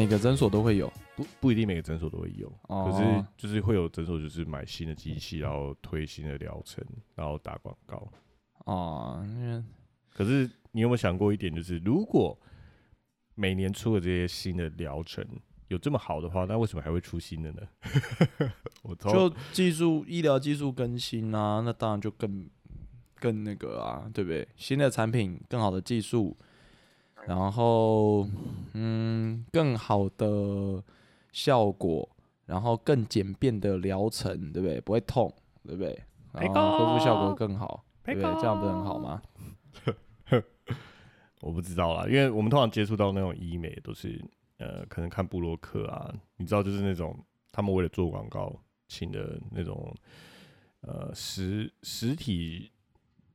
每个诊所都会有不不一定每个诊所都会有，哦。可是就是会有诊所就是买新的机器，然后推新的疗程，然后打广告。哦，因为可是你有没有想过一点，就是如果每年出的这些新的疗程有这么好的话，那为什么还会出新的呢？我操就技术医疗技术更新啊，那当然就更更那个啊，对不对？新的产品，更好的技术，然后嗯，更好的效果，然后更简便的疗程，对不对？不会痛，对不对？然后恢复效果更好，对不对？这样不是很好吗？我不知道啦，因为我们通常接触到那种医美都是呃，可能看布洛克啊，你知道，就是那种他们为了做广告请的那种呃实实体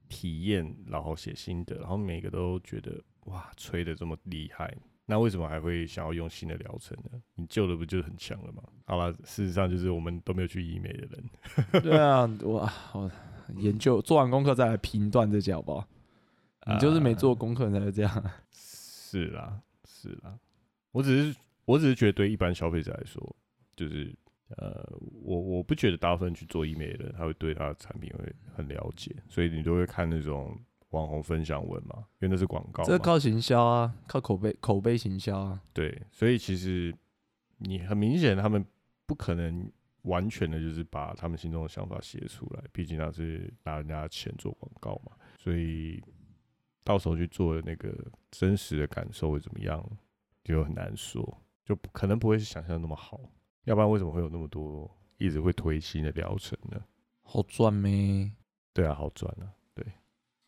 体验，然后写心得，然后每个都觉得哇，吹的这么厉害，那为什么还会想要用新的疗程呢？你旧的不就很强了吗？好了，事实上就是我们都没有去医美的人，对啊，我我研究做完功课再来评断这些好不好？你就是没做功课才会这样。是啦，是啦，我只是我只是觉得对一般消费者来说，就是呃，我我不觉得大部分去做医美的人，他会对他的产品会很了解，所以你都会看那种网红分享文嘛，因为那是广告，这靠行销啊，靠口碑口碑行销啊。对，所以其实你很明显他们不可能完全的就是把他们心中的想法写出来，毕竟他是拿人家的钱做广告嘛，所以到时候去做的那个真实的感受会怎么样，就很难说，就不可能不会是想象的那么好，要不然为什么会有那么多一直会推新的疗程呢？好赚咩？对啊，好赚啊！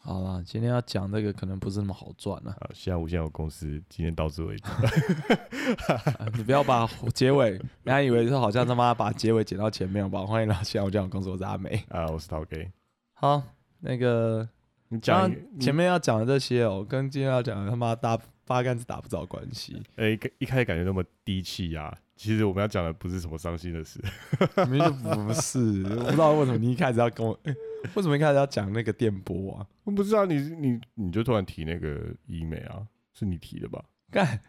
好啦，今天要讲这个可能不是那么好赚了、啊，现在无限有公司今天到此为止。啊 你不要把结尾，人家以为是好像他妈把结尾剪到前面，好不好？欢迎来到现在我这样公司，我是阿美。啊，我是陶 K，好，那个你讲前面要讲的这些哦，跟今天要讲的他妈搭八竿子打不着关系，哎、一一开始感觉那么低气压，其实我们要讲的不是什么伤心的事。明明就不是。我不知道为什么你一开始要跟我，诶为什么一开始要讲那个电波啊？我不知道你你你就突然提那个医美啊，是你提的吧？干，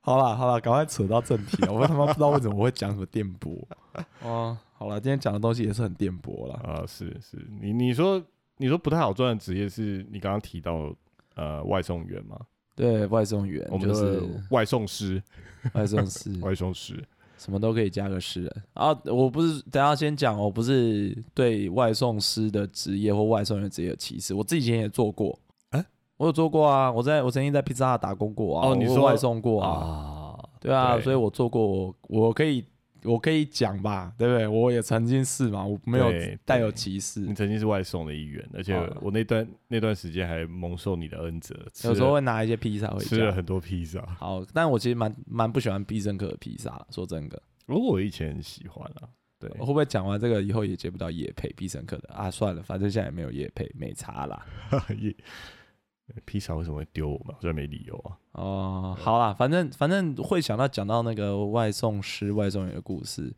好了好了，赶快扯到正题啊。我他妈不知道为什么我会讲什么电波。哦，好了，今天讲的东西也是很电波了。啊，是是，你你说你说不太好赚的职业是你刚刚提到呃外送员吗？对外送员我们是外送师，外送师，外送师什么都可以加个诗人啊！我不是等下先讲，我不是对外送师的职业或外送员职业有歧视，我自己以前也做过。啊我有做过啊，我在我曾经在披萨打工过啊，哦你说我外送过啊，啊，对啊，对所以我做过，我我可以我可以讲吧，对不对？我也曾经是嘛，我没有对带有歧视你，曾经是外送的一员，而且哦我那段那段时间还蒙受你的恩泽，有时候了会拿一些披萨回家。吃了很多披萨。好，但我其实蛮蛮不喜欢必胜客的披萨，说真的。如果我以前很喜欢啊，对我会不会讲完这个以后也接不到叶配必胜客的啊？算了，反正现在也没有叶配，没差啦。也披萨为什么会丢我们？好像没理由啊。哦，好啦，反正反正会想到讲到那个外送师、外送员的故事，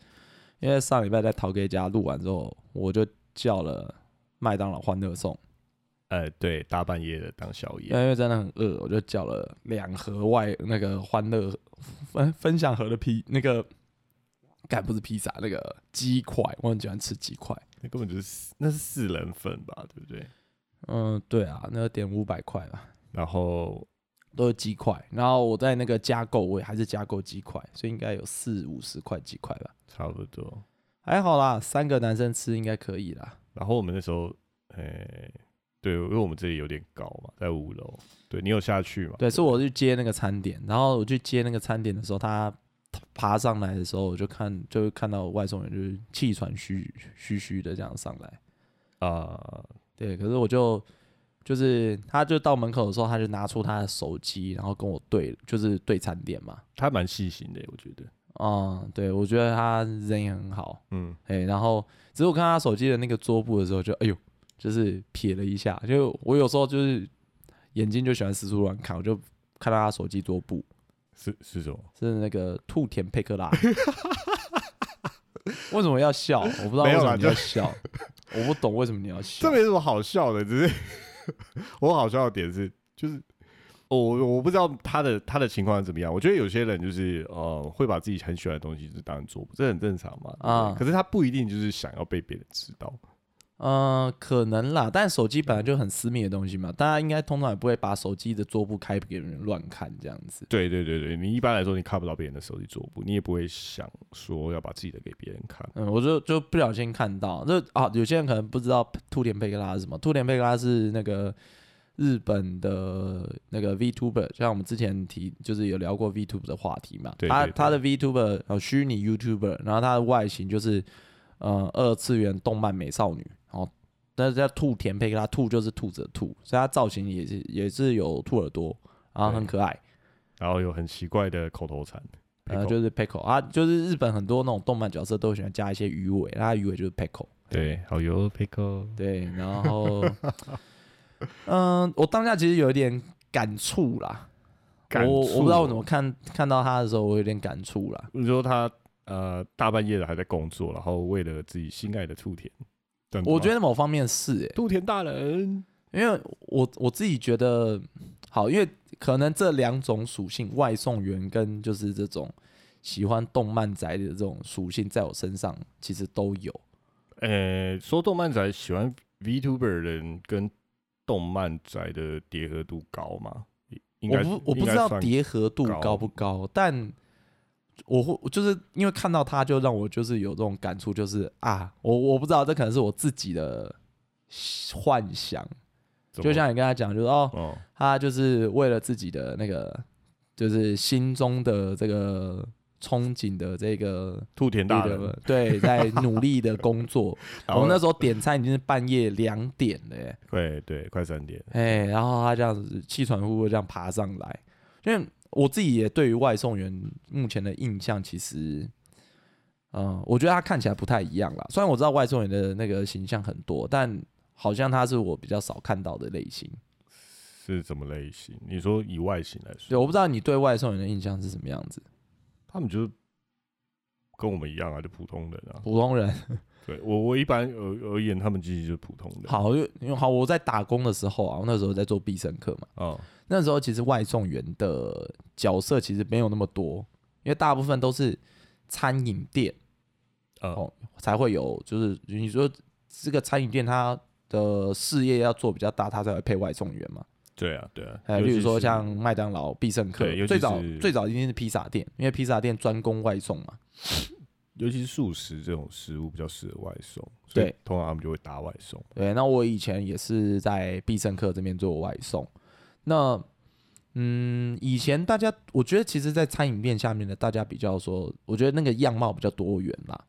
因为上礼拜在陶哥家录完之后，我就叫了麦当劳欢乐送，呃，对，大半夜的当宵夜，因为真的很饿，我就叫了两盒外那个欢乐分分享盒的披那个，该不是披萨，那个鸡块，我很喜欢吃鸡块。那根本就是四那是四人份吧，对不对？嗯，对啊，那个点五百块吧。然后都是鸡块，然后我在那个加购，我也还是加购鸡块，所以应该有四五十块鸡块吧，差不多，还好啦，三个男生吃应该可以啦。然后我们那时候，诶、对，因为我们这里有点高嘛，在五楼，对你有下去吗？对，是我去接那个餐点，然后我去接那个餐点的时候，他爬上来的时候，我就看就看到外送员就是气喘吁吁吁的这样上来，啊、对，可是我就就是他就到门口的时候，他就拿出他的手机，然后跟我对，就是对餐点嘛。他蛮细心的，我觉得，嗯，对，我觉得他人也很好，嗯，哎，然后只是我看他手机的那个桌布的时候就，哎呦，就是瞥了一下，就我有时候就是眼睛就喜欢四处乱看，我就看到他手机桌布是是什么？是那个兔田佩克拉。为什么要笑？我不知道为什么你要笑，我不懂为什么你要笑这。没什么好笑的，只是 我好笑的点是，就是我我不知道他的他的情况是怎么样。我觉得有些人就是呃，会把自己很喜欢的东西就是当做，这很正常嘛。可是他不一定就是想要被别人知道。嗯，可能啦，但手机本来就很私密的东西嘛，大家应该通常也不会把手机的桌布开给人乱看这样子。对对对对，你一般来说你看不到别人的手机桌布，你也不会想说要把自己的给别人看。嗯，我就就不小心看到，就啊，有些人可能不知道兔田佩克拉是什么。兔田佩克拉是那个日本的那个 VTuber，就像我们之前提，就是有聊过 VTuber 的话题嘛。对他他的 VTuber 呃虚拟 YouTuber，然后他的外形就是呃二次元动漫美少女，然后那叫兔田佩克拉，兔就是兔子的兔，所以它造型也是也是有兔耳朵，然后很可爱。然后有很奇怪的口头禅，呃，Pickle 就是 Pickle 啊，就是日本很多那种动漫角色都喜欢加一些鱼尾，它的鱼尾就是 Pickle。对，好油 pickle，对，然后，嗯，我当下其实有一点感触啦。感我我不知道我怎么看看到他的时候，我有点感触啦。你说他呃大半夜的还在工作，然后为了自己心爱的兔田，我觉得某方面是诶、杜田大人，因为我我自己觉得好，因为可能这两种属性，外送员跟就是这种喜欢动漫宅的这种属性，在我身上其实都有。呃，说动漫宅喜欢 VTuber 的人跟动漫宅的叠合度高吗？应该我不我不知道叠合度高高不高，但我会就是因为看到他，就让我就是有这种感触，就是啊，我我不知道这可能是我自己的幻想，就像你跟他讲，就是哦，哦，他就是为了自己的那个，就是心中的这个憧憬的这个。兔田大人，对，在 努力的工作。我们那时候点餐已经是半夜两点了耶，对对，快三点，哎，然后他这样子气喘呼呼这样爬上来，因为我自己也对于外送员目前的印象，其实，嗯、我觉得他看起来不太一样啦。虽然我知道外送员的那个形象很多，但好像他是我比较少看到的类型。是什么类型？你说以外形来说对，说，我不知道你对外送员的印象是什么样子。他们就是跟我们一样啊，就普通人啊。普通人对我我一般而而言，他们其实就是普通的。好，因为因为好，我在打工的时候啊，我那时候在做必胜客嘛，哦，那时候其实外送员的角色其实没有那么多，因为大部分都是餐饮店。呃，哦才会有，就是你说这个餐饮店它的事业要做比较大，它才会配外送员嘛。对啊，对啊。呃，例如说像麦当劳、必胜客最早最早一定是披萨店，因为披萨店专攻外送嘛。尤其是素食这种食物比较适合外送，所以对通常他们就会打外送。对，那我以前也是在必胜客这边做外送。那嗯，以前大家我觉得其实，在餐饮店下面的大家比较说，我觉得那个样貌比较多元啦。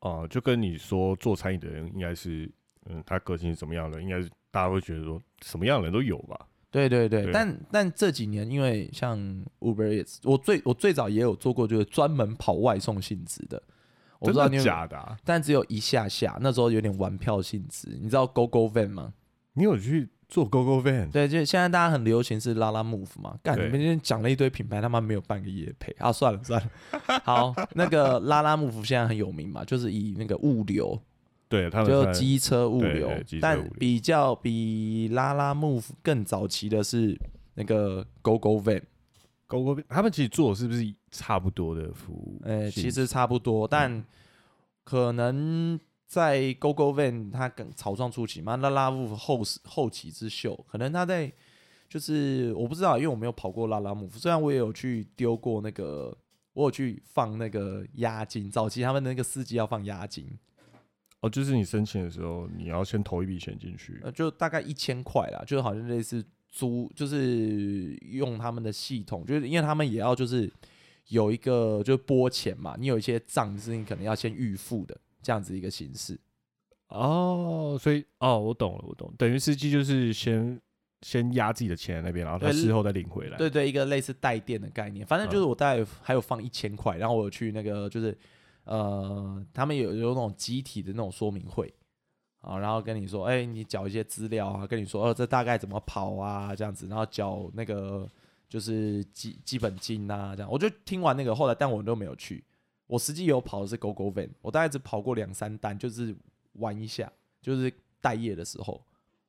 啊、就跟你说做餐饮的人应该是，嗯，他个性是怎么样的，应该是大家会觉得说什么样的人都有吧。对对对，对但但这几年因为像 Uber Eats，我最我最早也有做过，就是专门跑外送性质的。我不知道你有，假的、啊？但只有一下下，那时候有点玩票性质。你知道 Go Go Van 吗？你有去做 Go Go Van？对，就现在大家很流行是拉拉 Move 嘛。干，对你们今天讲了一堆品牌，他妈没有半个业配啊！算了算了，好，那个拉拉 Move 现在很有名嘛，就是以那个物流，对他们就机车物流对对机，车物但比较比拉拉 Move 更早期的是那个 Go Go Van。Go Go Van，他们其实做的是不是差不多的服务？呃，性其实差不多，但可能在 Go Go Van 它更草创初期嘛，拉拉木后后起之秀，可能他在就是我不知道，因为我没有跑过拉拉木，虽然我也有去丢过那个，我有去放那个押金，早期他们那个司机要放押金，哦，就是你申请的时候，你要先投一笔钱进去。呃，就大概一千块啦，就好像类似租，就是用他们的系统，就是因为他们也要就是有一个就是拨钱嘛，你有一些账是你可能要先预付的这样子一个形式。哦，所以哦，我懂了，我懂，等于司机就是先先压自己的钱在那边，然后他事后再领回来。对对，一个类似带电的概念，反正就是嗯我大概还有放一千块，然后我有去那个就是呃，他们有有那种集体的那种说明会啊，然后跟你说，哎、你缴一些资料啊，跟你说，哦，这大概怎么跑啊，这样子，然后缴那个就是基基本金啊，这样，我就听完那个，后来但我都没有去，我实际有跑的是 Go Go Van，我大概只跑过两三单，就是玩一下，就是待业的时候。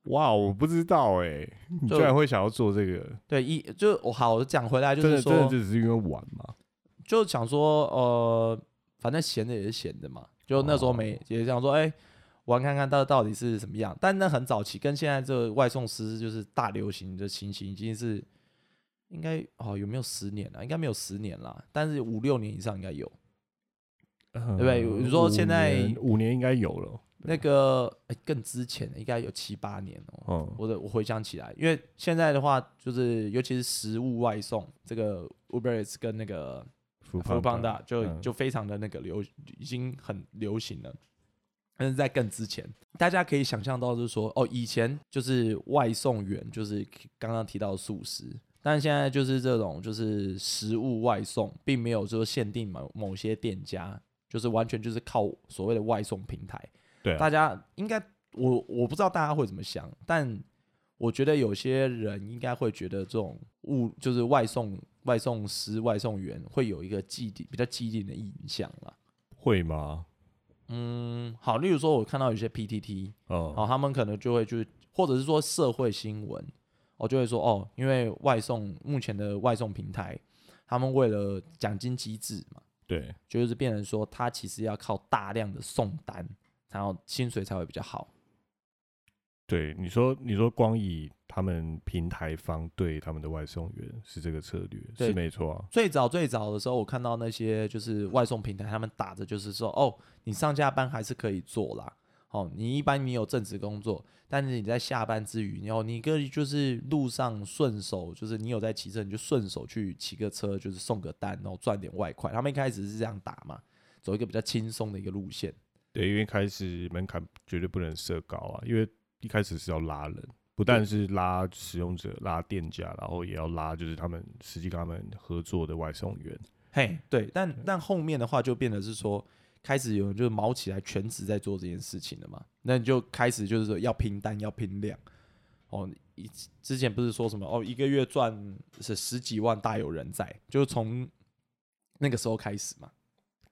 哇，我不知道哎，你居然会想要做这个，对，一就我好我讲回来就是说，的真的就只是因为玩嘛？就想说，呃，反正闲着也是闲着嘛，就那时候没、也想说，哎、玩看看到到底是什么样。但那很早期，跟现在这个外送师就是大流行的情形，已经是应该哦有没有十年了？应该没有十年啦，但是五六年以上应该有。对不对你说现在五年应该有了，那个、哎更之前的应该有七八年哦、嗯，我的我回想起来，因为现在的话，就是尤其是食物外送，这个 Uber Eats 跟那个福胖 Panda 就、嗯就非常的那个流，已经很流行了。但是在更之前，大家可以想象到，就是说，哦，以前就是外送员，就是刚刚提到的素食，但现在就是这种就是食物外送，并没有说限定某某些店家，就是完全就是靠所谓的外送平台。对啊大家应该我我不知道大家会怎么想，但我觉得有些人应该会觉得这种物就是外送外送师、外送员会有一个既定比较既定的印象啦。会吗？嗯，好，例如说我看到有些 PTT，哦，哦，他们可能就会去，或者是说社会新闻，我就会说哦，因为外送目前的外送平台，他们为了奖金机制嘛，对，就是变成说他其实要靠大量的送单，然后薪水才会比较好。对，你说你说光以他们平台方对他们的外送员是这个策略，是没错啊。最早最早的时候，我看到那些就是外送平台，他们打着就是说，哦，你上下班还是可以做啦。哦，你一般你有正职工作，但是你在下班之余，然后你可以就是路上顺手，就是你有在骑车，你就顺手去骑个车，就是送个单，然后赚点外快。他们一开始是这样打嘛，走一个比较轻松的一个路线。对，因为开始门槛绝对不能设高啊，因为一开始是要拉人，不但是拉使用者、拉店家，然后也要拉就是他们实际跟他们合作的外送员。嘿，对，但但后面的话就变得是说，开始有人就是毛起来全职在做这件事情了嘛，那你就开始就是说要拼单要拼量，哦，以之前不是说什么哦一个月赚是十几万大有人在，就从那个时候开始嘛，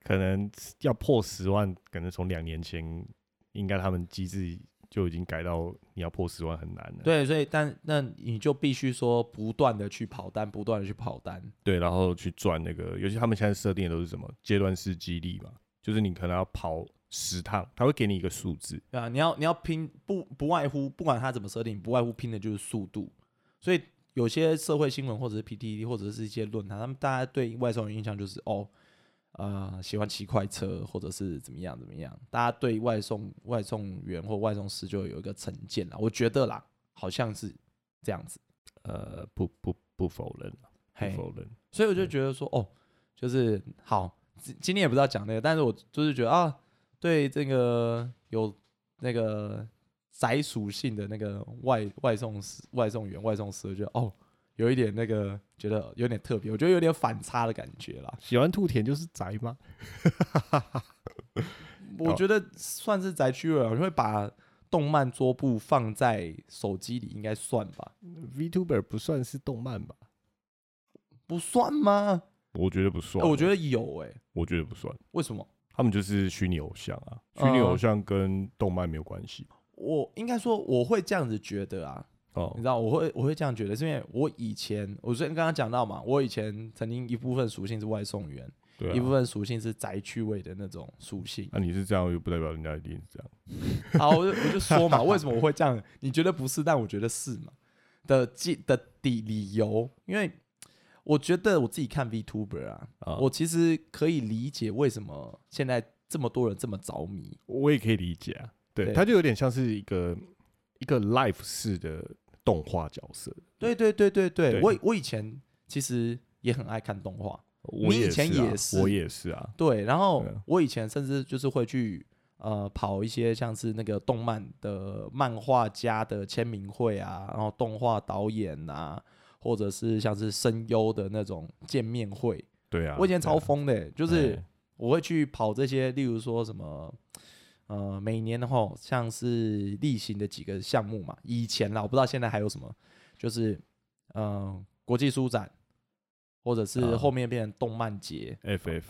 可能要破十万，可能从两年前应该他们机制就已经改到你要破十万很难了。对，所以但那你就必须说不断的去跑单，不断的去跑单，对，然后去赚那个，尤其他们现在设定的都是什么阶段式激励嘛，就是你可能要跑十趟，他会给你一个数字。对啊，你要你要拼不不外乎不管他怎么设定，不外乎拼的就是速度。所以有些社会新闻或者是 PTT 或者是一些论坛，他们大家对外送的印象就是哦，呃，喜欢骑快车或者是怎么样怎么样，大家对外送外送员或外送师就有一个成见啦。我觉得啦，好像是这样子。呃，不不不否认，不，否认。所以我就觉得说，哦，就是好，今今天也不知道讲那个，但是我就是觉得啊，对这个有那个宅属性的那个外外送师、外送员、外送师，我觉得哦，有一点那个觉得有点特别，我觉得有点反差的感觉啦。喜欢兔田就是宅吗 我觉得算是宅区了，我会把动漫桌布放在手机里，应该算吧？？VTuber 不算是动漫吧？不算吗？我觉得不算。哎我觉得有哎、我觉得不算，为什么？他们就是虚拟偶像啊，虚拟偶嗯像跟动漫没有关系。我应该说我会这样子觉得啊，哦你知，道我会我会这样觉得，是因为我以前我之前刚刚讲到嘛，我以前曾经一部分属性是外送员，对一部啊。分属性是宅趣味的那种属性。那、你是这样，又不代表人家一定是这样。好，我就我就说嘛，为什么我会这样？你觉得不是，但我觉得是嘛的记的底理由，因为我觉得我自己看 VTuber 啊，啊，我其实可以理解为什么现在这么多人这么着迷。我也可以理解啊。对，对它就有点像是一个一个 life 式的动画角色。对对对对对，对我我以前其实也很爱看动画，我以前也是我也是啊。对，然后我以前甚至就是会去呃跑一些像是那个动漫的漫画家的签名会啊，然后动画导演啊，或者是像是声优的那种见面会，对啊，我以前超疯的欸、就是哎我会去跑这些，例如说什么。呃，每年的话，像是例行的几个项目嘛，以前啦，我不知道现在还有什么，就是呃，国际书展，或者是啊。后面变成动漫节，FF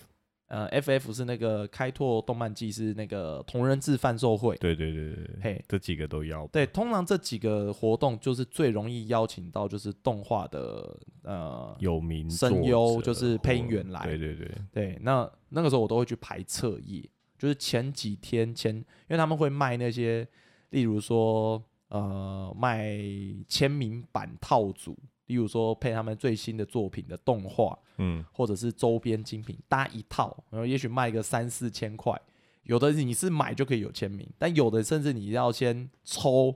呃，FF 是那个开拓动漫季是那个同人志贩售会，对对对对对，嘿，这几个都要。对，通常这几个活动就是最容易邀请到就是动画的呃有名声优就是配音员来对对对，对，那那个时候我都会去排测页，就是前几天前，因为他们会卖那些，例如说呃卖签名版套组，例如说配他们最新的作品的动画，嗯，或者是周边精品搭一套，然后也许卖个三四千块，有的你是买就可以有签名，但有的甚至你要先抽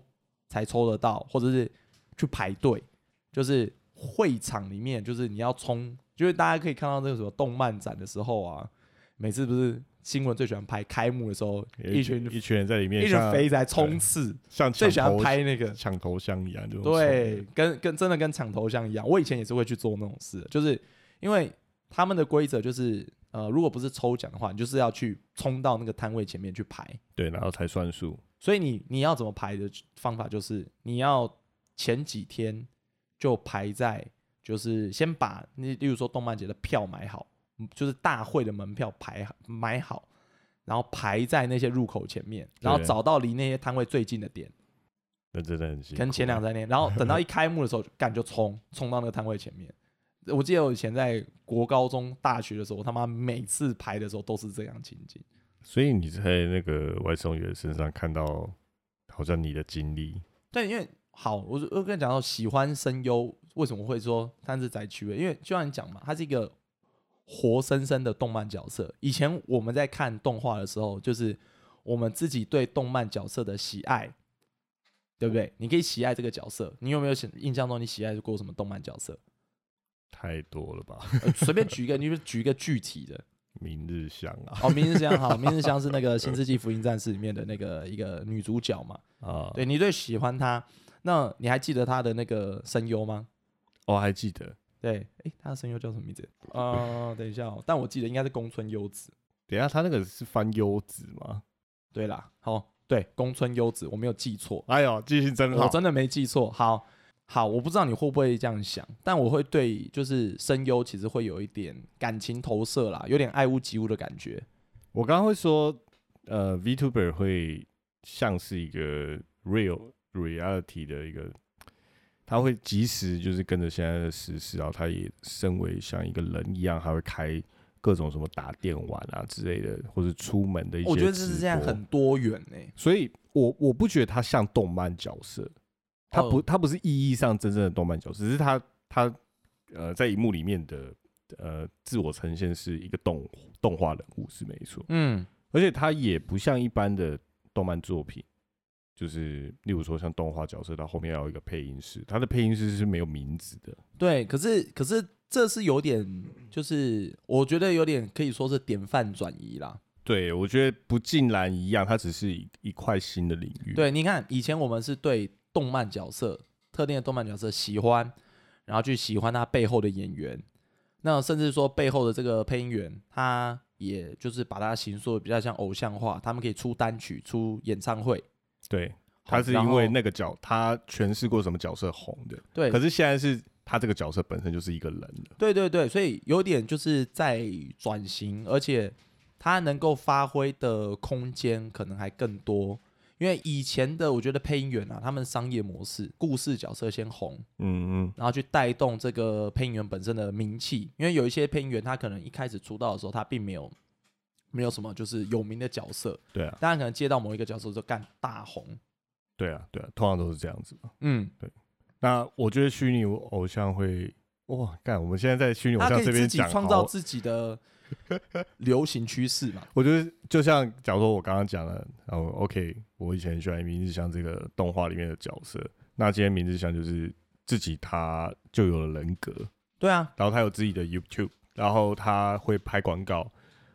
才抽得到，或者是去排队，就是会场里面就是你要冲，就是大家可以看到那个什么动漫展的时候啊，每次不是新闻最喜欢拍开幕的时候，一群一群人在里面一群像肥仔冲刺，像最喜欢拍那个抢头像一样，就对，跟跟真的跟抢头像一样。我以前也是会去做那种事，就是因为他们的规则就是，呃，如果不是抽奖的话，你就是要去冲到那个摊位前面去排。对，然后才算数。所以你你要怎么排的方法就是，你要前几天就排在，就是先把你例如说动漫节的票买好，嗯就是大会的门票排好买好，然后排在那些入口前面，然后找到离那些摊位最近的点。那真的很辛苦。可能前两三天，然后等到一开幕的时候，干就冲冲到那个摊位前面。我记得我以前在国高中、大学的时候，我他妈每次排的时候都是这样情景。所以你在那个外送员身上看到，好像你的经历，对，因为好，我就我跟你讲到喜欢声优，为什么会说他是宅区位？因为就像你讲嘛，他是一个活生生的动漫角色。以前我们在看动画的时候，就是我们自己对动漫角色的喜爱，对不对？你可以喜爱这个角色，你有没有想印象中你喜爱过什么动漫角色？太多了吧？呃随便举一个，你就举一个具体的。明日香啊哦，明日香好，明日香是那个《新世纪福音战士》里面的那个一个女主角嘛？啊，对你最喜欢她，那你还记得她的那个声优吗？哦还记得。对，诶，她的声优叫什么名字？呃，等一下、哦，但我记得应该是宫村优子。等一下，他那个是翻优子吗？对啦，好，对，宫村优子，我没有记错，哎呦，记性真好。我真的没记错。好，好，我不知道你会不会这样想，但我会对就是声优其实会有一点感情投射啦，有点爱屋及乌的感觉。我刚刚会说，呃，Vtuber 会像是一个 real reality 的一个，他会及时就是跟着现在的时事，然后他也身为像一个人一样，他会开各种什么打电玩啊之类的，或者出门的一些。我觉得这是这样很，多元呢、所以我我不觉得他像动漫角色，他不哦他不是意义上真正的动漫角色，只是他他呃在荧幕里面的呃自我呈现是一个动动画人物是没错。嗯，而且他也不像一般的动漫作品，就是例如说像动画角色，到后面要有一个配音师，他的配音师是没有名字的。对，可是可是这是有点，就是我觉得有点可以说是典范转移啦。对，我觉得不尽然一样，它只是一一块新的领域。对，你看以前我们是对动漫角色特定的动漫角色喜欢，然后去喜欢他背后的演员，那甚至说背后的这个配音员，他也就是把他形塑比较像偶像化，他们可以出单曲、出演唱会。对，他是因为那个角，他诠释过什么角色红的。对，可是现在是他这个角色本身就是一个人了。对对对，所以有点就是在转型，而且他能够发挥的空间可能还更多。因为以前的我觉得配音员啊，他们商业模式，故事角色先红，嗯嗯，然后去带动这个配音员本身的名气。因为有一些配音员，他可能一开始出道的时候，他并没有没有什么就是有名的角色，对啊，当然可能接到某一个角色就干大红。对啊，对啊，通常都是这样子嘛。嗯，那我觉得虚拟偶像会，哇，干，我们现在在虚拟偶他可以像这边自己讲创造自己的流行趋势嘛。我觉得就像假如说我刚刚讲了，然后 OK，我以前很喜欢明日香这个动画里面的角色，那今天明日香就是自己他就有了人格，对啊，然后他有自己的 YouTube，然后他会拍广告，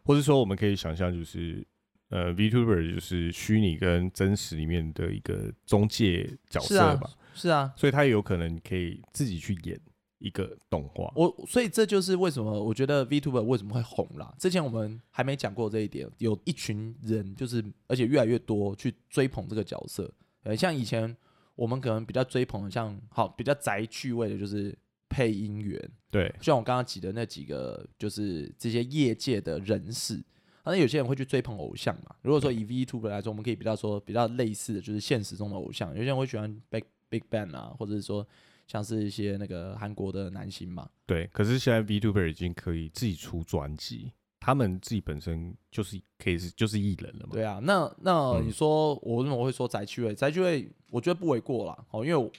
或者说我们可以想象就是呃 VTuber 就是虚拟跟真实里面的一个中介角色吧，是啊，所以他也有可能可以自己去演一个动画。我所以这就是为什么我觉得 VTuber 为什么会红啦。之前我们还没讲过这一点，有一群人就是而且越来越多去追捧这个角色。呃，像以前我们可能比较追捧的像好比较宅趣味的，就是配音员，对，像我刚刚举的那几个，就是这些业界的人士。那有些人会去追捧偶像嘛？如果说以 VTuber 来说，我们可以比较说比较类似的就是现实中的偶像。有些人会喜欢 Big Big Bang 啊，或者是说像是一些那个韩国的男星嘛。对，可是现在 VTuber 已经可以自己出专辑。他们自己本身就是可以是就是艺人了嘛？对啊，那那你说我为什么会说宅趣味？宅趣味我觉得不为过啦。哦，因为我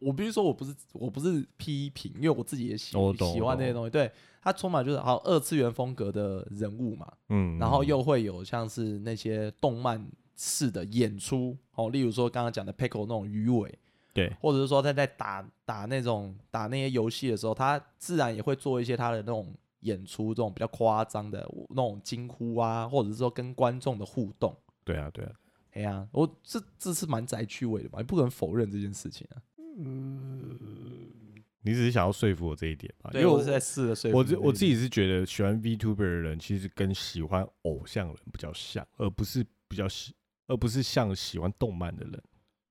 我必须说我不是我不是批评，因为我自己也喜喜欢那些东西。对，它充满就是好二次元风格的人物嘛，嗯，然后又会有像是那些动漫式的演出，哦，例如说刚刚讲的 Pickle 那种鱼尾，对，或者是说他在打打那种打那些游戏的时候，他自然也会做一些他的那种。演出这种比较夸张的那种惊呼啊，或者是说跟观众的互动。对啊，对啊，哎呀，我这这是蛮宅趣味的吧？你不可能否认这件事情啊。嗯，你只是想要说服我这一点吧？对，我是在试着说服。我我自己是觉得喜欢 VTuber 的人，其实跟喜欢偶像人比较像，而不是比较喜，而不是像喜欢动漫的人。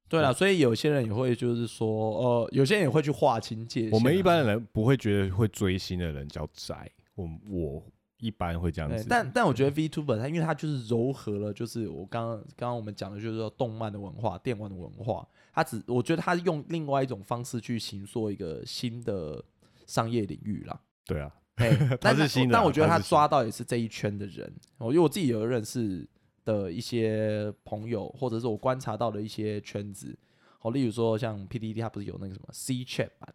对了，所以有些人也会就是说，呃，有些人也会去划清界限。我们一般的人不会觉得会追星的人叫宅。我我一般会这样子，但但我觉得 VTuber 它因为它就是糅合了，就是我刚刚刚刚我们讲的就是说动漫的文化、电玩的文化，它只我觉得它用另外一种方式去行塑一个新的商业领域啦。对啊，但是新的，但我觉得他抓到也是这一圈的人。我因为我自己有认识的一些朋友，或者是我观察到的一些圈子，好，例如说像 PDD，它不是有那个什么 C Chat 版。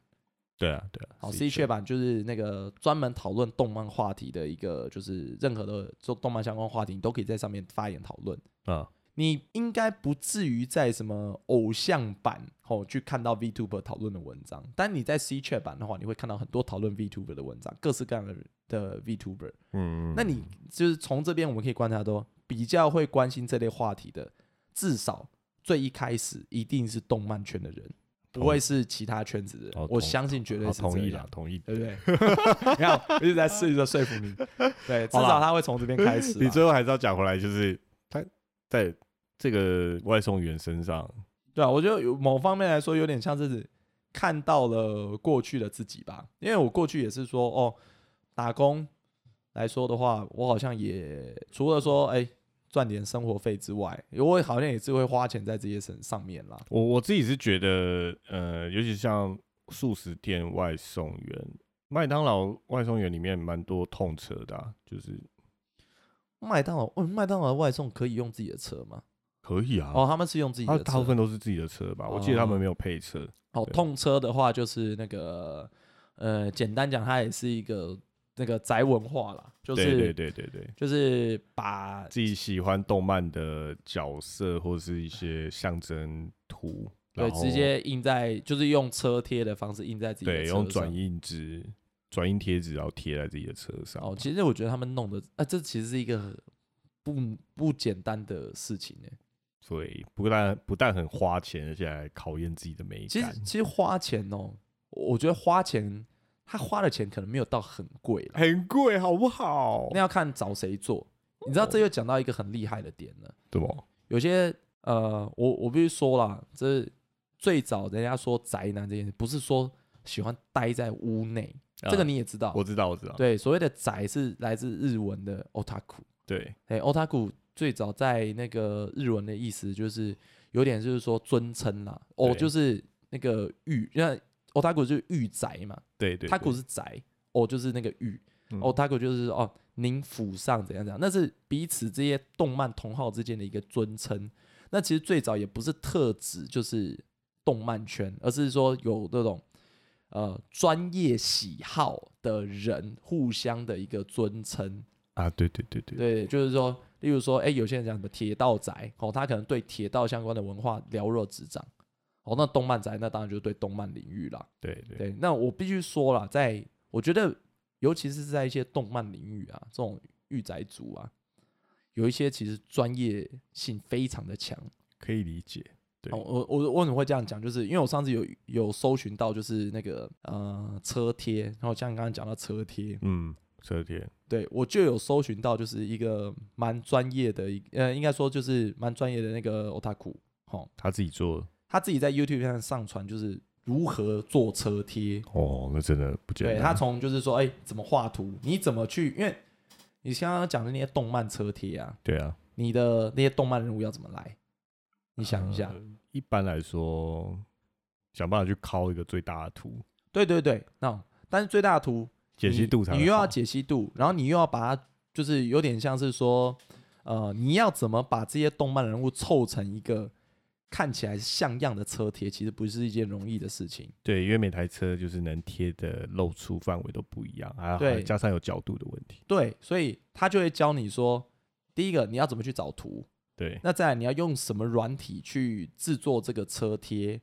对啊，对啊。好，C 雀版就是那个专门讨论动漫话题的一个，就是任何的做动漫相关话题，你都可以在上面发言讨论。啊，你应该不至于在什么偶像版哦去看到 VTuber 讨论的文章，但你在 C 雀版的话，你会看到很多讨论 VTuber 的文章，各式各样的的 VTuber。嗯，那你就是从这边我们可以观察到，比较会关心这类话题的，至少最一开始一定是动漫圈的人。不会是其他圈子的，我相信绝对是同意的，同意，对不对？你看，一直在试着说服你，对，至少他会从这边开始。你最后还是要讲回来，就是他在这个外送员身上，对啊，我觉得有某方面来说，有点像是看到了过去的自己吧。因为我过去也是说，哦，打工来说的话，我好像也除了说，哎。赚点生活费之外，我好像也是会花钱在这些身上面啦。我我自己是觉得，呃，尤其像素食店外送员、麦当劳外送员里面蛮多痛车的，就是麦当劳，问麦当劳外送可以用自己的车吗？可以啊。哦，他们是用自己的，大部分都是自己的车吧？我记得他们没有配车。哦，痛车的话就是那个，呃，简单讲，它也是一个。那个宅文化啦，就是对对对对对，就是把自己喜欢动漫的角色或者是一些象征图，对，直接印在，就是用车贴的方式印在自己的对，用转印纸、转印贴纸，然后贴在自己的车上。哦，其实我觉得他们弄的，啊，这其实是一个不不简单的事情呢。对，不但不但很花钱，而且还考验自己的美感。其实其实花钱哦，我觉得花钱。他花的钱可能没有到很贵，很贵好不好？那要看找谁做。你知道这又讲到一个很厉害的点了，对不？有些呃，我我必须说了，这最早人家说宅男这件事，不是说喜欢待在屋内，这个你也知道。我知道，我知道。对，所谓的宅是来自日文的 otaku。对，哎，otaku 最早在那个日文的意思就是有点就是说尊称啦，哦，就是那个玉，因为。Otaku 就是御宅嘛，对对，taku 是宅，哦就是那个御，otaku 就是哦您府上怎样怎样，那是彼此这些动漫同好之间的一个尊称。那其实最早也不是特指就是动漫圈，而是说有那种呃专业喜好的人互相的一个尊称。啊，对对对对，对，就是说，例如说，哎，有些人讲什么铁道宅，哦，他可能对铁道相关的文化了若指掌。哦，那动漫宅那当然就是对动漫领域啦。对对，那我必须说了，在我觉得，尤其是在一些动漫领域啊，这种御宅族啊，有一些其实专业性非常的强，可以理解。对，我我为什么会这样讲？就是因为我上次有有搜寻到，就是那个呃车贴，然后像刚刚讲到车贴，嗯，车贴，对我就有搜寻到，就是一个蛮专业的，一呃，应该说就是蛮专业的那个 otaku，哦，他自己做。他自己在 YouTube 上上传，就是如何做车贴，哦，那真的不简单。对他从就是说，哎、怎么画图，你怎么去，因为你刚刚讲的那些动漫车贴啊，对啊，你的那些动漫人物要怎么来？你想一下，呃一般来说，想办法去敲一个最大的图，对对对，那但是最大的图解析度才你你又要解析度，然后你又要把它，就是有点像是说，呃，你要怎么把这些动漫人物凑成一个看起来像样的车贴，其实不是一件容易的事情。对，因为每台车就是能贴的露出范围都不一样，还加上有角度的问题。对，所以他就会教你说，第一个你要怎么去找图，对，那再来你要用什么软体去制作这个车贴，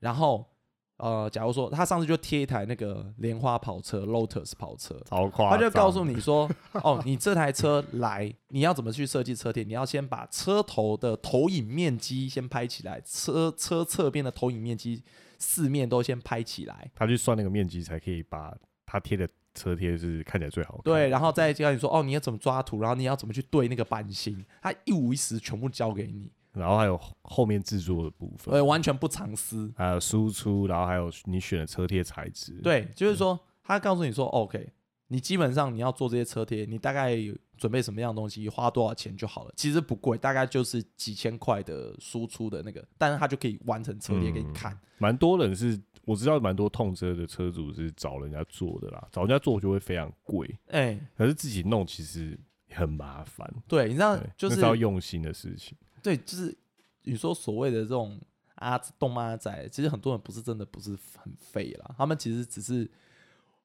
然后呃，假如说他上次就贴一台那个莲花跑车 Lotus 跑车，超夸他就告诉你，说，哦，你这台车来，你要怎么去设计车贴？你要先把车头的投影面积先拍起来，车车侧边的投影面积四面都先拍起来，他去算那个面积，才可以把他贴的车贴是看起来最好看。对，然后再教你说，哦，你要怎么抓图，然后你要怎么去对那个版型，他一五一十全部教给你，然后还有后面制作的部分，呃，完全不藏私。还有输出，然后还有你选的车贴材质。对，就是说，他告诉你说，OK，你基本上你要做这些车贴，你大概准备什么样的东西，花多少钱就好了。其实不贵，大概就是几千块的输出的那个，但是他就可以完成车贴给你看。蛮多人是我知道，蛮多痛车的车主是找人家做的啦，找人家做就会非常贵，哎、可是自己弄其实很麻烦，对，你知道，就是要用心的事情。对，就是你说所谓的这种啊动漫阿仔，其实很多人不是真的不是很废啦，他们其实只是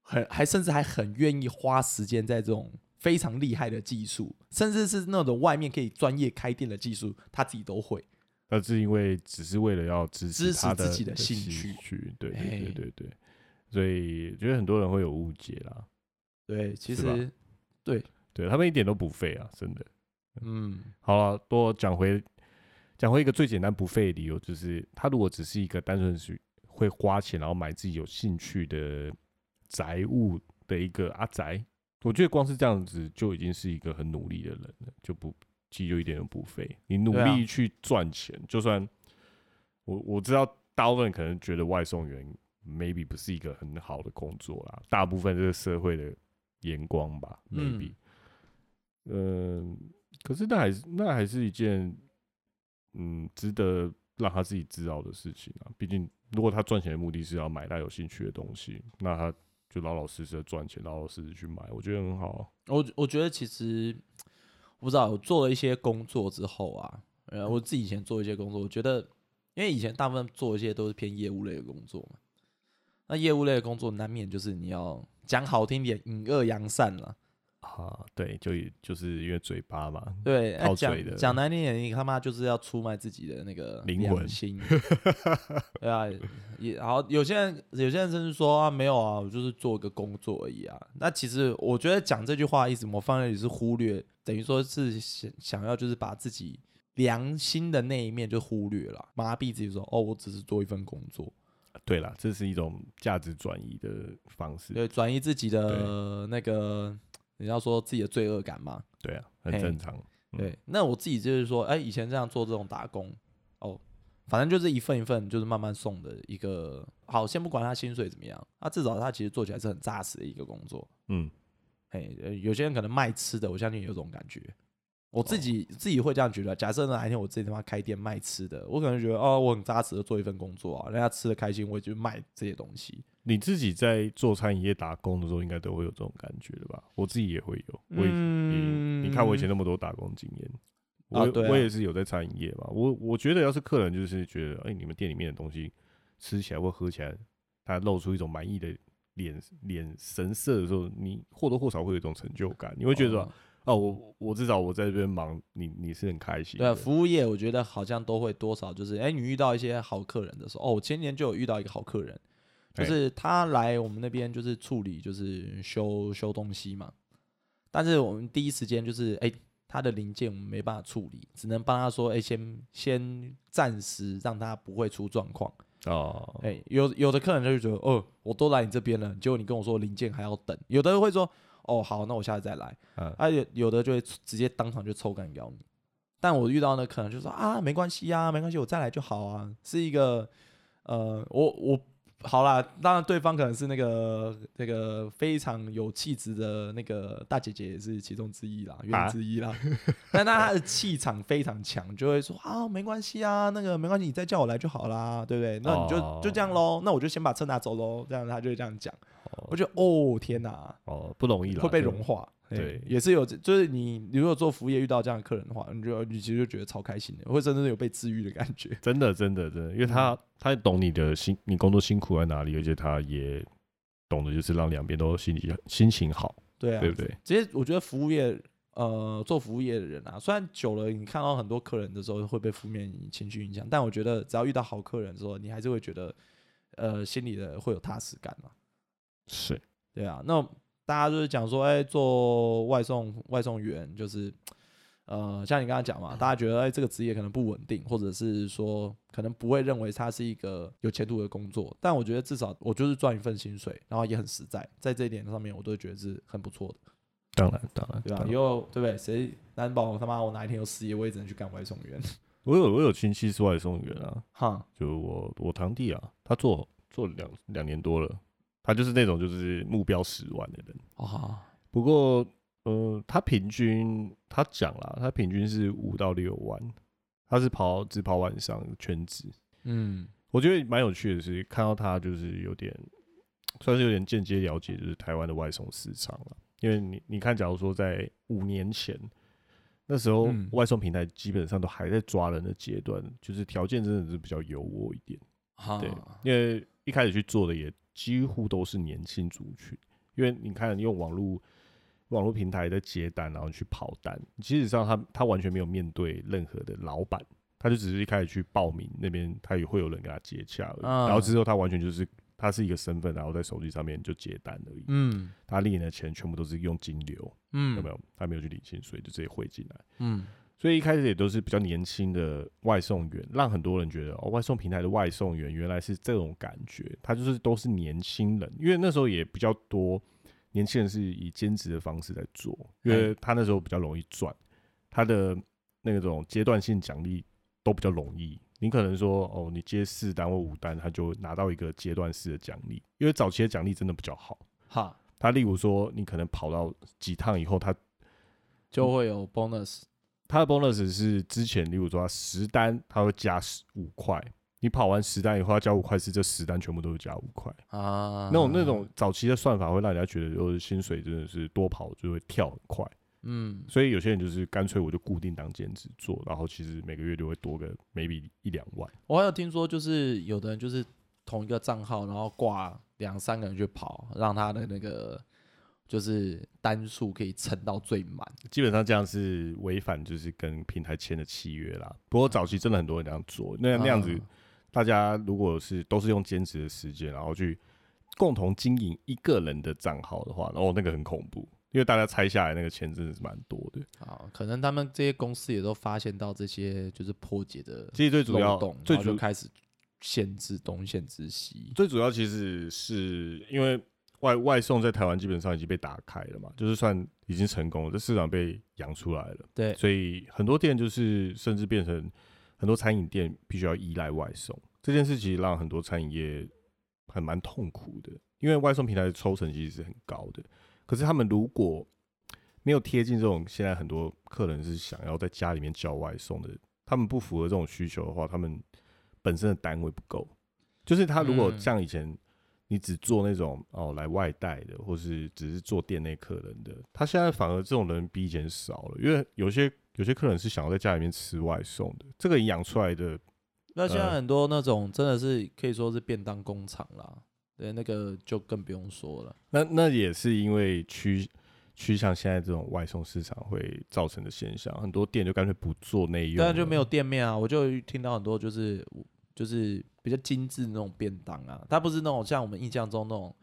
很还甚至还很愿意花时间在这种非常厉害的技术，甚至是那种外面可以专业开店的技术，他自己都会。那是因为只是为了要支支持他的自己的兴趣趣，对对对对对，所以觉得很多人会有误解啦，对，其实对对他们一点都不废啊，真的。嗯，好了，多讲回讲回一个最简单不费的理由，就是他如果只是一个单纯是会花钱然后买自己有兴趣的宅物的一个阿宅，我觉得光是这样子就已经是一个很努力的人了，就不其实就一点都不费。你努力去赚钱，就算我我知道大部分人可能觉得外送员 maybe 不是一个很好的工作啦，大部分这个社会的眼光吧嗯，maybe，嗯、可是那还是那还是一件嗯值得让他自己知道的事情啊。毕竟，如果他赚钱的目的是要买他有兴趣的东西，那他就老老实实的赚钱，老老实实去买，我觉得很好啊。我我觉得其实我不知道，我做了一些工作之后啊，呃，我自己以前做一些工作，我觉得因为以前大部分做一些都是偏业务类的工作嘛，那业务类的工作难免就是你要讲好听点，隐恶扬善了。啊，对，就就是因为嘴巴嘛，对，哎讲靠嘴的讲难听点，你他妈就是要出卖自己的那个灵魂心。对啊，也好，有些人有些人甚至说啊，没有啊，我就是做一个工作而已啊。那其实我觉得讲这句话的意思，我放在也是忽略，等于说是想想要就是把自己良心的那一面就忽略了，麻痹自己说哦，我只是做一份工作，对啦，这是一种价值转移的方式。对，转移自己的那个你要说自己的罪恶感嘛。对啊，很正常。嗯对，那我自己就是说，哎、以前这样做这种打工，哦，反正就是一份一份，就是慢慢送的一个。好，先不管他薪水怎么样，他至少他其实做起来是很扎实的一个工作。嗯，哎、呃有些人可能卖吃的，我相信有这种感觉。我自己、哦自己会这样觉得。假设哪一天我自己他妈开店卖吃的，我可能觉得哦，我很扎实的做一份工作啊，人家吃的开心，我也就卖这些东西。你自己在做餐饮业打工的时候，应该都会有这种感觉的吧？我自己也会有。我也嗯你你看我以前那么多打工经验，我、啊啊我也是有在餐饮业嘛。我我觉得要是客人就是觉得，哎、你们店里面的东西吃起来或喝起来，他露出一种满意的脸脸神色的时候，你或多或少会有一种成就感，你会觉得说，哦哦，我我至少我在这边忙，你你是很开心对啊，服务业我觉得好像都会多少就是，哎、你遇到一些好客人的时候，哦，我前年就有遇到一个好客人，就哎是他来我们那边就是处理就是修修东西嘛，但是我们第一时间就是，哎、他的零件我们没办法处理，只能帮他说，哎、先先暂时让他不会出状况。哦，哎、有有的客人就会觉得，哦，我都来你这边了，结果你跟我说零件还要等，有的会说，哦，好，那我下次再来。嗯啊，有有的就会直接当场就抽干掉你。但我遇到那可能就说啊，没关系啊，没关系，我再来就好啊，是一个呃，我我好啦，当然对方可能是那个那个非常有气质的那个大姐姐，也是其中之一啦，原因之一啦。但那她的气场非常强，就会说啊，没关系啊，那个没关系，你再叫我来就好啦，对不对？那你就就这样喽，那我就先把车拿走喽，这样她就会这样讲。我觉得哦天哪，哦不容易了，会被融化。对，也是有，就是你如果做服务业遇到这样的客人的话，你就你其实就觉得超开心的，会真的有被治愈的感觉。真的，真的，真的，因为他他懂你的辛，你工作辛苦在哪里，而且他也懂得就是让两边都心里心情好。对啊，对不对？其实我觉得服务业，呃，做服务业的人啊，虽然久了，你看到很多客人的时候会被负面情绪影响，但我觉得只要遇到好客人之后，你还是会觉得，呃，心里的会有踏实感嘛。是，对啊，那。大家就是讲说，哎，做外送外送员就是，呃，像你刚才讲嘛，大家觉得哎，这个职业可能不稳定，或者是说可能不会认为它是一个有前途的工作。但我觉得至少我就是赚一份薪水，然后也很实在，在这一点上面，我都觉得是很不错的。当然，当然，对吧？以后对不对？谁难保他妈我哪一天有失业，我也只能去干外送员。我有我有亲戚是外送员啊，哈，就我我堂弟啊，他做做两两年多了。他就是那种就是目标十万的人。啊，不过呃，他平均他讲了，他平均是五到六万，他是跑只跑晚上全职，嗯，我觉得蛮有趣的是看到他就是有点算是有点间接了解就是台湾的外送市场了，因为你你看，假如说在五年前那时候外送平台基本上都还在抓人的阶段，就是条件真的是比较优渥一点，对，因为一开始去做的也。几乎都是年轻族群，因为你看，用网络网络平台的接单，然后去跑单，其实上他他完全没有面对任何的老板，他就只是一开始去报名那边，他也会有人跟他接洽了，然后之后他完全就是他是一个身份，然后在手机上面就接单而已。嗯，他领的钱全部都是用金流，嗯，有没有？他没有去领薪水，就直接汇进来。嗯。所以一开始也都是比较年轻的外送员，让很多人觉得哦，外送平台的外送员原来是这种感觉，他就是都是年轻人，因为那时候也比较多年轻人是以兼职的方式在做，因为他那时候比较容易赚，他的那种阶段性奖励都比较容易，你可能说哦，你接四单或五单，他就拿到一个阶段式的奖励，因为早期的奖励真的比较好，哈，他例如说你可能跑到几趟以后，他就会有 bonus。他的 bonus 是之前，例如说十单，他会加十五块。你跑完十单以后他加五块，是这十单全部都是加五块啊。那种那种早期的算法会让人家觉得，就是薪水真的是多跑就会跳很快。嗯，所以有些人就是干脆我就固定当兼职做，然后其实每个月就会多个 maybe 一两万。我还有听说，就是有的人就是同一个账号，然后挂两三个人去跑，让他的那个。就是单数可以撑到最满，基本上这样是违反就是跟平台签的契约啦。不过早期真的很多人这样做，那那样子，大家如果是都是用兼职的时间，然后去共同经营一个人的账号的话，哦，那个很恐怖，因为大家拆下来那个钱真的是蛮多的。啊，可能他们这些公司也都发现到这些就是破解的，其实最主要，最主要开始限制东限制西。最主要其实是因为。外外送在台湾基本上已经被打开了嘛，就是算已经成功了，这市场被养出来了。对，所以很多店就是甚至变成很多餐饮店必须要依赖外送这件事，其实让很多餐饮业很蛮痛苦的，因为外送平台的抽成其实是很高的，可是他们如果没有贴近这种现在很多客人是想要在家里面叫外送的，他们不符合这种需求的话，他们本身的单位不够，就是他如果像以前。你只做那种哦来外带的，或是只是做店内客人的，他现在反而这种人比以前少了，因为有些有些客人是想要在家里面吃外送的，这个养出来的。那现在很多那种真的是可以说是便当工厂啦，对，那个就更不用说了。那那也是因为趋趋向现在这种外送市场会造成的现象，很多店就干脆不做内用，但，就没有店面啊。我就听到很多就是就是。比较精致那种便当啊，它不是那种像我们印象中那种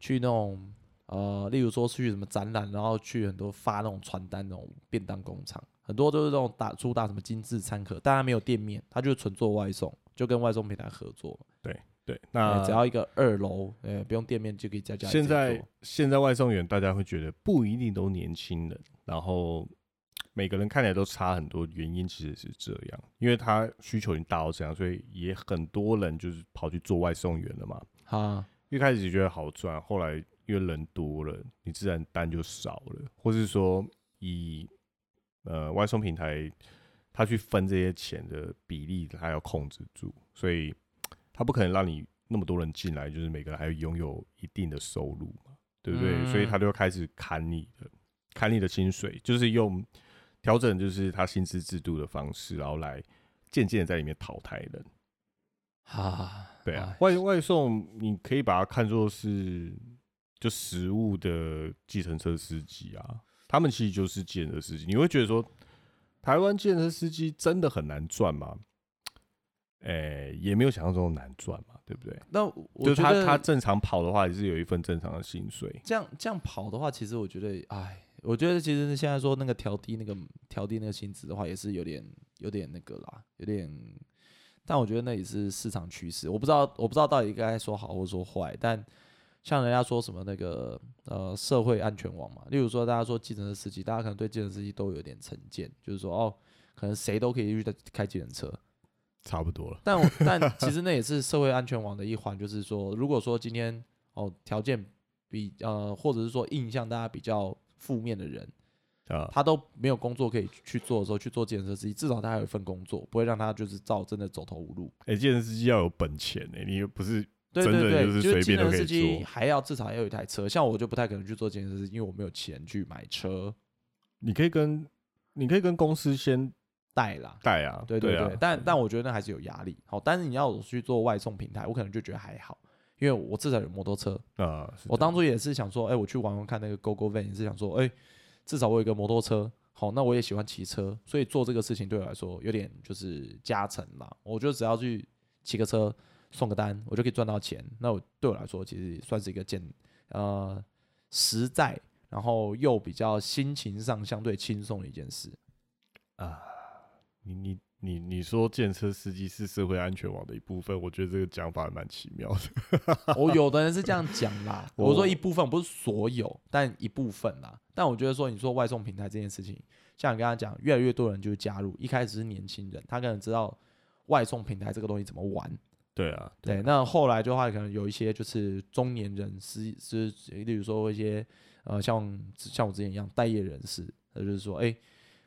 去那种呃，例如说去什么展览，然后去很多发那种传单那种便当工厂，很多都是那种打主打什么精致餐盒，但它没有店面，它就是纯做外送，就跟外送平台合作。对对，那只要一个二楼，呃，不用店面就可以在家。现在现在外送员大家会觉得不一定都年轻人，然后。每个人看起来都差很多，原因其实是这样，因为他需求已经大到这样，所以也很多人就是跑去做外送员了嘛。啊，一开始觉得好赚，后来因为人多了，你自然单就少了，或是说以呃外送平台他去分这些钱的比例，他要控制住，所以他不可能让你那么多人进来，就是每个人还拥有一定的收入嘛，对不对？嗯。所以他就开始砍你的，砍你的薪水，就是用调整就是他薪资制度的方式，然后来渐渐的在里面淘汰人。啊，对啊哎，外外送你可以把它看作是就食物的计程车司机啊，他们其实就是计程车司机。你会觉得说，台湾计程车司机真的很难赚吗？诶、也没有想象中的难赚嘛，对不对？那我觉得他他正常跑的话，也是有一份正常的薪水。这样这样跑的话，其实我觉得，哎，我觉得其实现在说那个调低那个调低那个薪资的话，也是有点有点那个啦，有点。但我觉得那也是市场趋势，我不知道我不知道到底该说好或说坏。但像人家说什么那个呃社会安全网嘛，例如说大家说计程车司机，大家可能对计程车司机都有点成见，就是说哦，可能谁都可以去开计程车，差不多了，但我但其实那也是社会安全网的一环，就是说，如果说今天哦条件比呃，或者是说印象大家比较负面的人，啊，他都没有工作可以去做的时候，去做健身司机，至少他还有一份工作，不会让他就是照真的走投无路。哎、健身司机要有本钱哎、你又不是对真的对对，就是就是随便都可以计程司机做还要至少要有一台车，像我就不太可能去做健身司机，因为我没有钱去买车你可以跟你可以跟公司先带啦。带啊，对对，对啊，但但我觉得那还是有压力。好，但是你要我去做外送平台，我可能就觉得还好，因为我至少有摩托车，啊，我当初也是想说，哎、我去玩玩看那个 GO GO Van，也是想说，哎、至少我有一个摩托车，好，那我也喜欢骑车，所以做这个事情对我来说有点就是加成啦。我就只要去骑个车送个单，我就可以赚到钱。那我对我来说，其实算是一个简呃实在，然后又比较心情上相对轻松的一件事。啊，你你你你说建车司机是社会安全网的一部分，我觉得这个讲法蛮奇妙的。我 有的人是这样讲啦，我我说一部分不是所有，但一部分啦。但我觉得说，你说外送平台这件事情，像你刚刚讲，越来越多人就会加入。一开始是年轻人，他可能知道外送平台这个东西怎么玩，对啊，对。那后来的话，可能有一些就是中年人是是，例如说一些呃，像像我之前一样待业人士，他就是说，哎、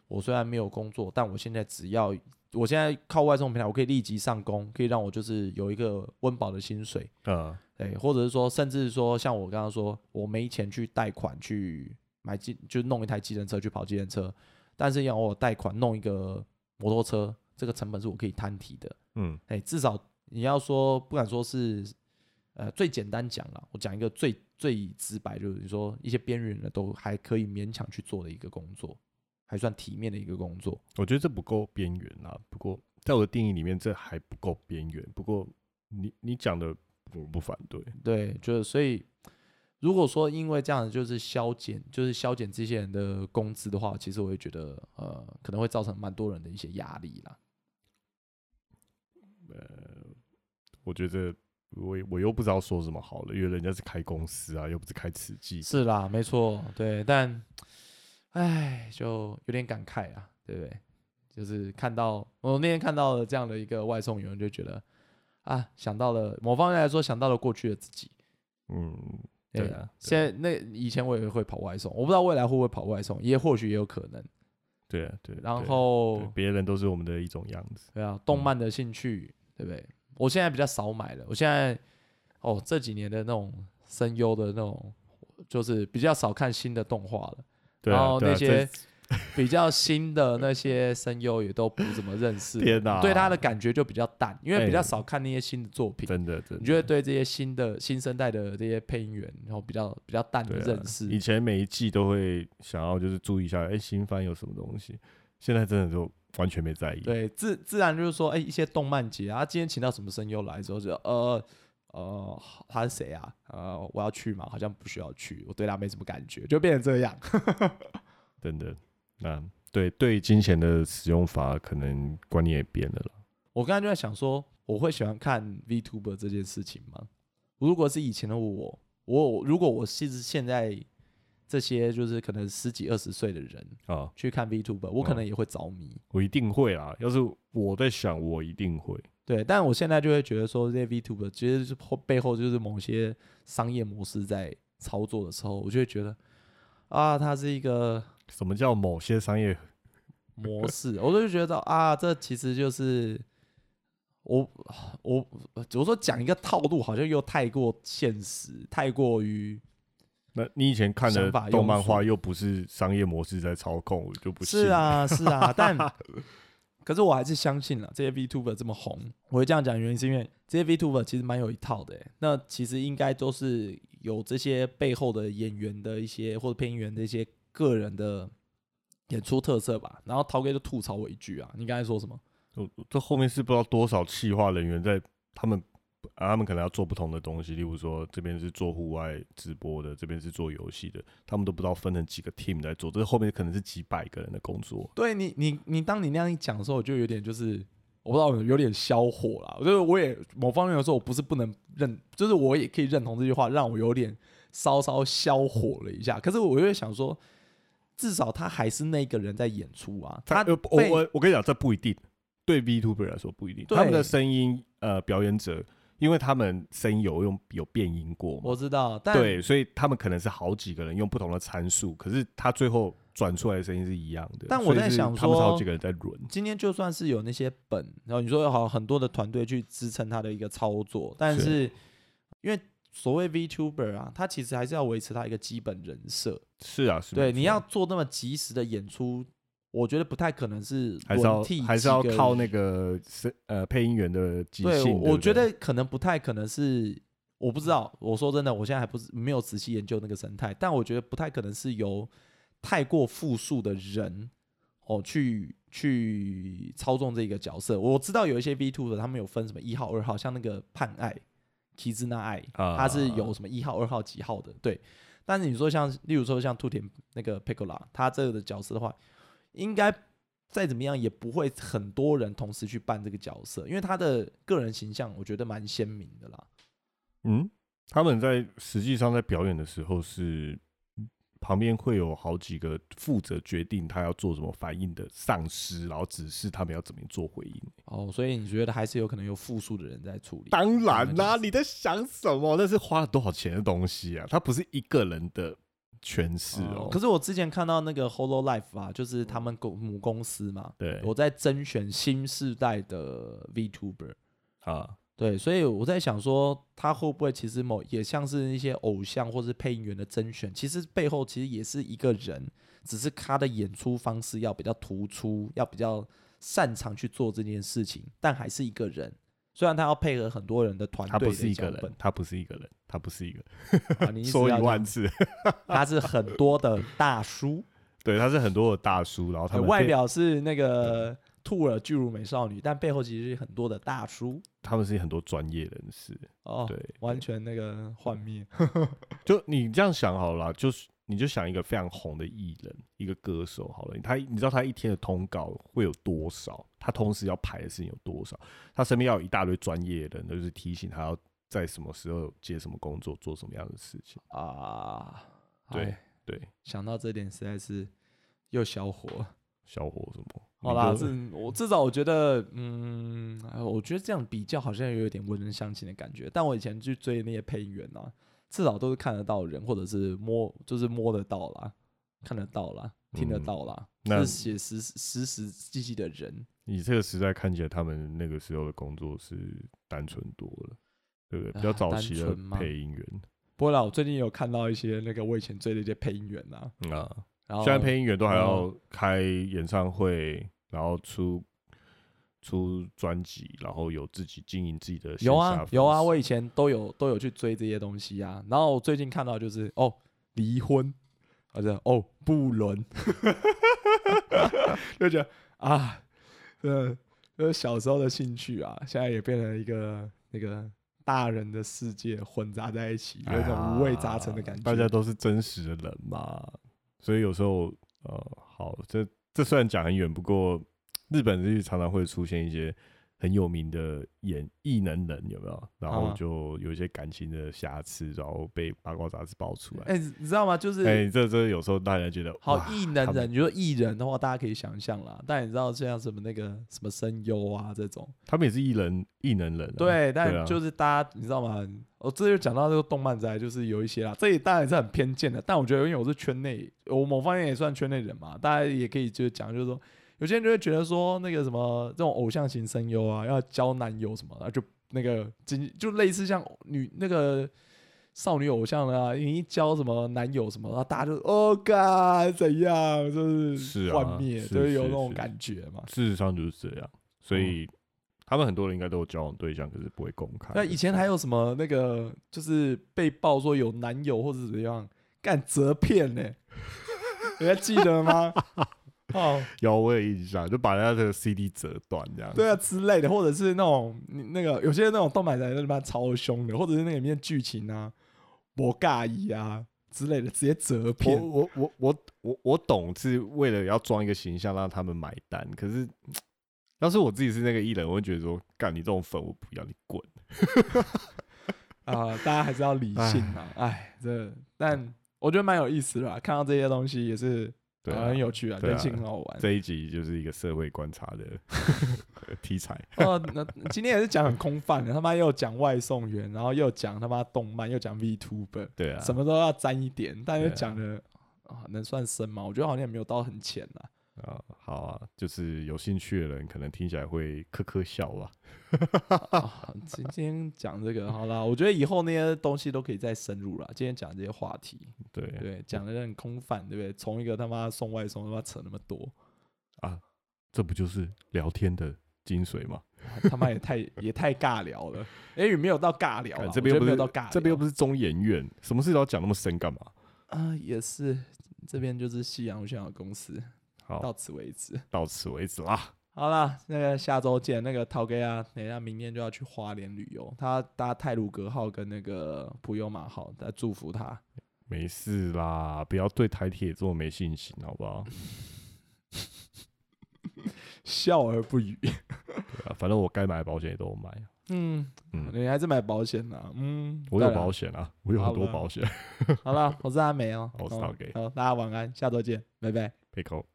我虽然没有工作，但我现在只要我现在靠外送平台，我可以立即上工，可以让我就是有一个温饱的薪水。嗯，对，或者是说，甚至说，像我刚刚说，我没钱去贷款去买机，就弄一台机人车去跑机人车，但是要我贷款弄一个摩托车，这个成本是我可以摊提的。嗯哎，至少你要说，不敢说是，呃，最简单讲了，我讲一个最最直白，就是你说一些边缘人都还可以勉强去做的一个工作，还算体面的一个工作。我觉得这不够边缘啊。不过在我的定义里面，这还不够边缘。不过你你讲的我不反对。对，就是所以，如果说因为这样子就是削减，就是削减这些人的工资的话，其实我会觉得，呃，可能会造成蛮多人的一些压力啦。呃我觉得我我又不知道说什么好了，因为人家是开公司啊，又不是开瓷器。是啦，没错，对，但，唉，就有点感慨啊，对不对？就是看到我那天看到了这样的一个外送员，就觉得啊，想到了某方面来说，想到了过去的自己。嗯，对对啊现在那以前我也会跑外送，我不知道未来会不会跑外送，也或许也有可能。对啊，对。然后别人都是我们的一种样子。对啊，动漫的兴趣，对不对？我现在比较少买了，我现在哦这几年的那种声优的那种，就是比较少看新的动画了。然后那些比较新的那些声优也都不怎么认识，天哪。对他的感觉就比较淡，因为比较哎少看那些新的作品，真的真的，你就会对这些新的新生代的这些配音员，然后比较比较淡的认识。以前每一季都会想要就是注意一下，哎、新番有什么东西，现在真的就完全没在意。对，自自然就是说，哎、一些动漫节啊，今天请到什么声优来之后就，呃呃，他是谁啊？呃，我要去吗？好像不需要去，我对他没什么感觉，就变成这样。真的，那对对金钱的使用法可能观念也变了啦。我刚才就在想说，我会喜欢看 VTuber 这件事情吗？如果是以前的我，我如果我是现在这些就是可能十几二十岁的人啊，去看 VTuber，我可能也会着迷。我一定会啦。要是我在想，我一定会。对，但我现在就会觉得说，这些 VTuber 其实是后背后就是某些商业模式在操作的时候，我就会觉得啊，它是一个什么叫某些商业 模式？我就觉得啊，这其实就是我我我说讲一个套路，好像又太过现实，太过于。那你以前看的动漫画又不是商业模式在操控，我就不是啊，是啊，但 可是我还是相信了这些 VTuber 这么红，我会这样讲原因是因为这些 VTuber 其实蛮有一套的。那其实应该都是有这些背后的演员的一些或者配音员的一些个人的演出特色吧。然后涛哥就吐槽我一句啊，你刚才说什么？这后面是不知道多少企划人员在他们。啊，他们可能要做不同的东西，例如说这边是做户外直播的，这边是做游戏的，他们都不知道分成几个 team 在做，这后面可能是几百个人的工作。对你，你，你，当你那样一讲的时候，我就有点就是我不知道有点消火了。我觉得我也某方面的时候，我不是不能认，就是我也可以认同这句话，让我有点稍稍消火了一下。可是我又想说，至少他还是那个人在演出啊。他我我我跟你讲，这不一定对 V Tuber 来说不一定，他们的声音呃表演者。因为他们声音有用有变音过，我知道，但对，所以他们可能是好几个人用不同的参数，可是他最后转出来的声音是一样的。但我在想说，他们好几个人在轮。今天就算是有那些本，然后你说好很多的团队去支撑他的一个操作，但是因为所谓 VTuber 啊，他其实还是要维持他一个基本人设。是啊，是。对，你要做那么及时的演出。我觉得不太可能是还是要还是要靠那个是呃配音员的即兴。我觉得可能不太可能是，我不知道。我说真的，我现在还不是没有仔细研究那个生态，但我觉得不太可能是由太过复数的人哦去去操纵这个角色。我知道有一些 V Two 的，他们有分什么一号、二号，像那个判爱、提兹那爱，他是有什么一号、二号几号的。对，但是你说像例如说像兔田那个 Picola，他这个的角色的话。应该再怎么样也不会很多人同时去扮这个角色，因为他的个人形象我觉得蛮鲜明的啦。嗯，他们在实际上在表演的时候是旁边会有好几个负责决定他要做什么反应的丧尸，然后指示他们要怎么做回应。哦，所以你觉得还是有可能有复数的人在处理？当然啦，你在想什么？那是花了多少钱的东西啊？他不是一个人的。诠释哦，可是我之前看到那个 Holo Life 啊，就是他们公母公司嘛，对，我在甄选新世代的 VTuber 啊，对，所以我在想说，他会不会其实某也像是一些偶像或是配音员的甄选，其实背后其实也是一个人，只是他的演出方式要比较突出，要比较擅长去做这件事情，但还是一个人。虽然他要配合很多人的团队，他不是一个人，他不是一个人，他不是一个。说一万次，他是很多的大叔。对，他是很多的大叔，然后他外表是那个兔儿巨乳美少女，但背后其实是很多的大叔。他们是很多专业人士。哦，对，完全那个幻灭。就你这样想好了，就是。你就想一个非常红的艺人，一个歌手好了，他你知道他一天的通告会有多少？他同时要排的事情有多少？他身边要有一大堆专业的人，就是提醒他要在什么时候接什么工作，做什么样的事情啊？对对，想到这点实在是又小火，小火什么？好啦，这我至少我觉得，嗯，我觉得这样比较好像有点文人相亲的感觉。但我以前去追那些配音员啊。至少都是看得到人，或者是摸，就是摸得到啦，看得到啦，听得到啦，是写实实实际际的人。你这个时代看起来，他们那个时候的工作是单纯多了，对不对？比较早期的配音员。不过啦，我最近有看到一些那个我以前追的一些配音员呐，啊，现在配音员都还要开演唱会，然后出。出专辑，然后有自己经营自己的。有啊，有啊，我以前都有都有去追这些东西啊。然后最近看到就是哦，离婚，或者哦，不伦，就觉得啊，呃，就是小时候的兴趣啊，现在也变成一个那个大人的世界混杂在一起，有一种五味杂陈的感觉。大家都是真实的人嘛，所以有时候呃，好，这这虽然讲很远，不过。日本日常常会出现一些很有名的演艺能人有没有？然后啊就有一些感情的瑕疵，然后被八卦杂志爆出来。哎、你知道吗？就是哎、这这有时候大家觉得好哇他们艺能人，你说艺人的话，大家可以想象啦。但你知道像什么那个什么声优啊这种，他们也是艺人艺能人、啊，对，但啊就是大家你知道吗？我这就讲到这个动漫宅，就是有一些啦，这也当然是很偏见的。但我觉得，因为我是圈内，我某方面也算圈内人嘛，大家也可以就是讲，就是说，有些人就会觉得说，那个什么这种偶像型声优啊，要交男友什么的，就那个经就类似像女那个少女偶像的啊，你一交什么男友什么，然后大家就哦，嘎怎样，就是幻灭，是就是有是那种感觉嘛。事实上就是这样，所以、他们很多人应该都有交往对象，可是不会公开。那以前还有什么那个，就是被爆说有男友或者怎样干折片呢、你还记得吗？哦，有我有印象，就把人家的 CD 折断这样。对啊之类的，或者是那种那个有些那种动漫仔他妈超凶的，或者是那个里面剧情啊，我尬意啊之类的，直接折我片。我我我我我懂，是为了要装一个形象让他们买单。可是要是我自己是那个艺人，我会觉得说，干你这种粉我不要，你滚。啊、大家还是要理性啊！哎，这但我觉得蛮有意思的啦，看到这些东西也是、呃对啊很有趣啊，对啊人性很好玩。这一集就是一个社会观察的 题材。哦，那今天也是讲很空泛的，他妈又讲外送员，然后又讲他妈动漫，又讲 VTuber，对啊，什么都要沾一点，但是对啊讲的啊能算深吗？我觉得好像也没有到很浅啦。啊，好啊，就是有兴趣的人可能听起来会呵呵笑吧。啊今今天讲这个好啦，我觉得以后那些东西都可以再深入了。今天讲这些话题，对对，讲的很空泛，对不对？从一个他妈送外送他妈扯那么多，啊，这不就是聊天的精髓吗？啊他妈也太也太尬聊了。哎，也没有到尬聊这边没有到尬聊，这边又不是中研院，什么事都要讲那么深干嘛？啊，也是这边就是夕阳无限好公司，到，此为止。到此为止啦。好啦，那个下周见。那个陶哥啊，等一下明天就要去花莲旅游，他搭泰鲁格号跟那个普悠玛号，在祝福他。没事啦，不要对台铁这么没信心，好不好？笑而不语。对啊，反正我该买的保险也都有买。嗯，嗯，你还是买保险呐、嗯，我有保险啊，我有很多保险。好了，我是阿美哦。我是哦陶给好，大家晚安，下周见，拜拜。佩扣。